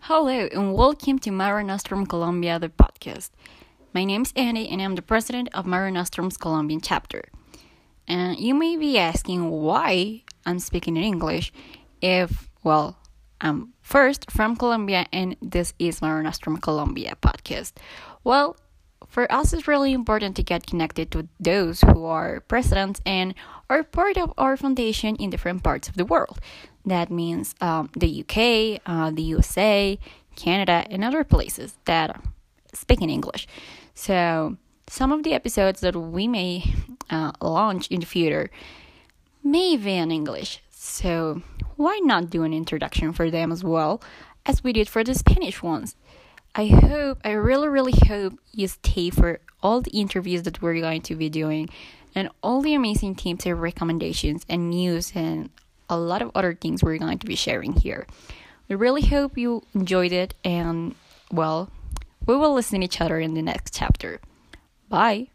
Hello and welcome to Mare Nostrum Colombia, the podcast. My name is Andie and I'm the president of Mare Nostrum's Colombian chapter. And you may be asking why I'm speaking in English if, well, I'm first from Colombia and this is Mare Nostrum Colombia podcast. Well, for us, it's really important to get connected to those who are presidents and are part of our foundation in different parts of the world. That means um, the UK, uh, the USA, Canada, and other places that speak in English. So, some of the episodes that we may uh, launch in the future may be in English. So, why not do an introduction for them as well as we did for the Spanish ones? I hope, I really, really hope you stay for all the interviews that we're going to be doing and all the amazing tips and recommendations and news and a lot of other things we're going to be sharing here. We really hope you enjoyed it and, well, we will listen to each other in the next chapter. Bye.